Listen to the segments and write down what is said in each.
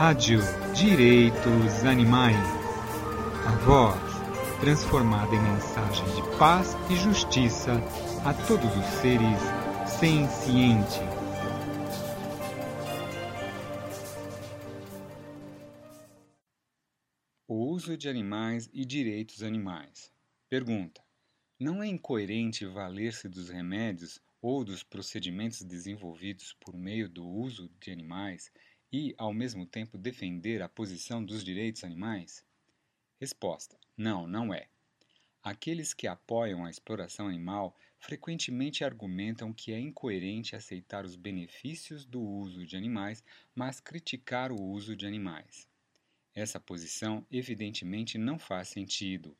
Rádio Direitos Animais. A voz transformada em mensagem de paz e justiça a todos os seres sencientes. O uso de animais e direitos animais. Pergunta: Não é incoerente valer-se dos remédios ou dos procedimentos desenvolvidos por meio do uso de animais e, ao mesmo tempo, defender a posição dos direitos animais? Resposta: Não, não é. Aqueles que apoiam a exploração animal frequentemente argumentam que é incoerente aceitar os benefícios do uso de animais, mas criticar o uso de animais. Essa posição evidentemente não faz sentido.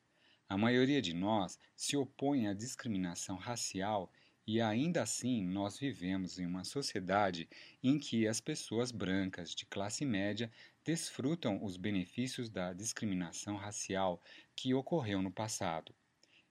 A maioria de nós se opõe à discriminação racial e ainda assim nós vivemos em uma sociedade em que as pessoas brancas de classe média desfrutam os benefícios da discriminação racial que ocorreu no passado.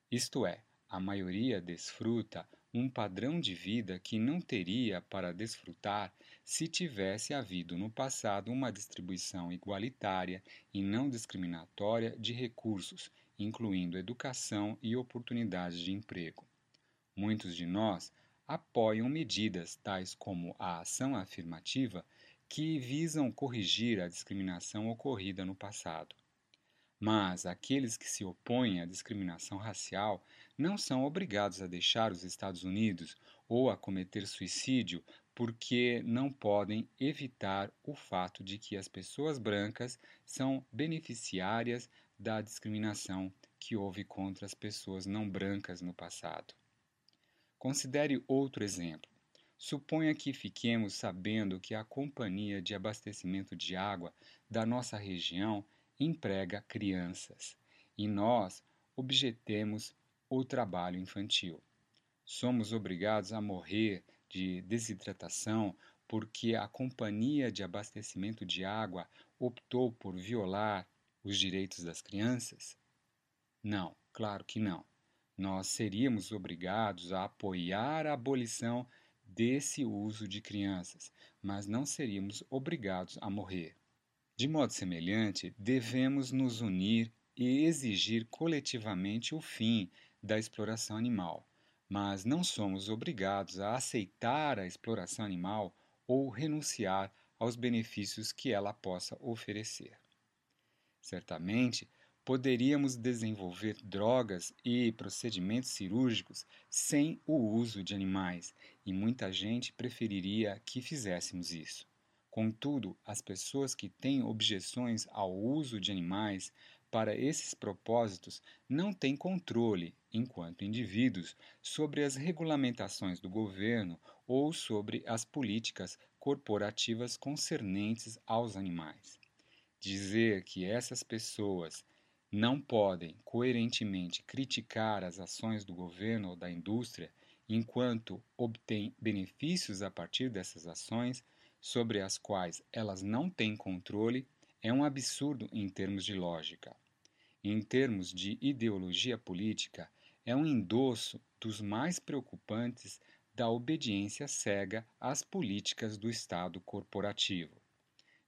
Isto é, a maioria desfruta um padrão de vida que não teria para desfrutar se tivesse havido no passado uma distribuição igualitária e não discriminatória de recursos, incluindo educação e oportunidades de emprego. Muitos de nós apoiam medidas tais como a ação afirmativa que visam corrigir a discriminação ocorrida no passado. Mas aqueles que se opõem à discriminação racial não são obrigados a deixar os Estados Unidos ou a cometer suicídio porque não podem evitar o fato de que as pessoas brancas são beneficiárias da discriminação que houve contra as pessoas não brancas no passado. Considere outro exemplo. Suponha que fiquemos sabendo que a companhia de abastecimento de água da nossa região emprega crianças e nós objetemos o trabalho infantil. Somos obrigados a morrer de desidratação porque a companhia de abastecimento de água optou por violar os direitos das crianças? Não, claro que não nós seríamos obrigados a apoiar a abolição desse uso de crianças, mas não seríamos obrigados a morrer. De modo semelhante, devemos nos unir e exigir coletivamente o fim da exploração animal, mas não somos obrigados a aceitar a exploração animal ou renunciar aos benefícios que ela possa oferecer. Certamente, poderíamos desenvolver drogas e procedimentos cirúrgicos sem o uso de animais, e muita gente preferiria que fizéssemos isso. Contudo, as pessoas que têm objeções ao uso de animais para esses propósitos não têm controle, enquanto indivíduos, sobre as regulamentações do governo ou sobre as políticas corporativas concernentes aos animais. Dizer que essas pessoas não podem coerentemente criticar as ações do governo ou da indústria enquanto obtêm benefícios a partir dessas ações sobre as quais elas não têm controle é um absurdo em termos de lógica. Em termos de ideologia política, é um endosso dos mais preocupantes da obediência cega às políticas do Estado corporativo.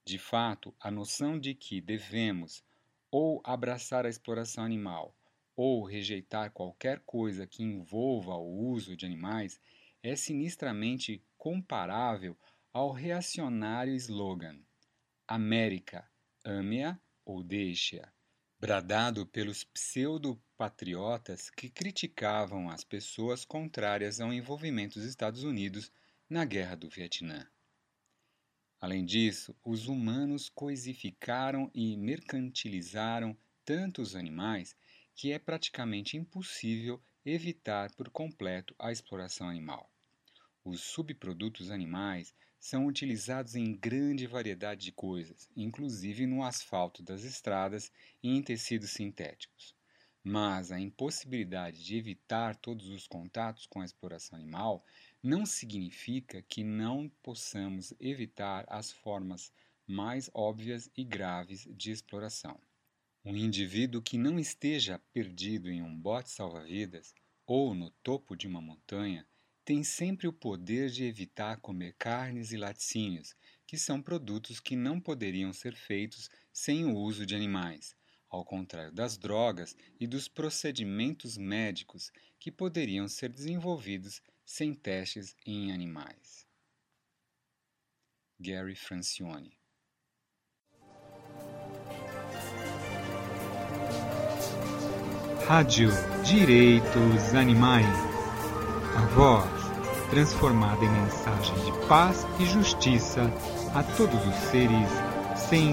De fato, a noção de que devemos ou abraçar a exploração animal, ou rejeitar qualquer coisa que envolva o uso de animais, é sinistramente comparável ao reacionário slogan América, ame-a ou deixe-a, bradado pelos pseudo-patriotas que criticavam as pessoas contrárias ao envolvimento dos Estados Unidos na Guerra do Vietnã. Além disso, os humanos coisificaram e mercantilizaram tantos animais que é praticamente impossível evitar por completo a exploração animal. Os subprodutos animais são utilizados em grande variedade de coisas, inclusive no asfalto das estradas e em tecidos sintéticos. Mas a impossibilidade de evitar todos os contatos com a exploração animal não significa que não possamos evitar as formas mais óbvias e graves de exploração. Um indivíduo que não esteja perdido em um bote salva-vidas ou no topo de uma montanha tem sempre o poder de evitar comer carnes e laticínios que são produtos que não poderiam ser feitos sem o uso de animais, ao contrário das drogas e dos procedimentos médicos que poderiam ser desenvolvidos sem testes em animais. Gary Francione Rádio Direitos Animais. A voz transformada em mensagem de paz e justiça a todos os seres sem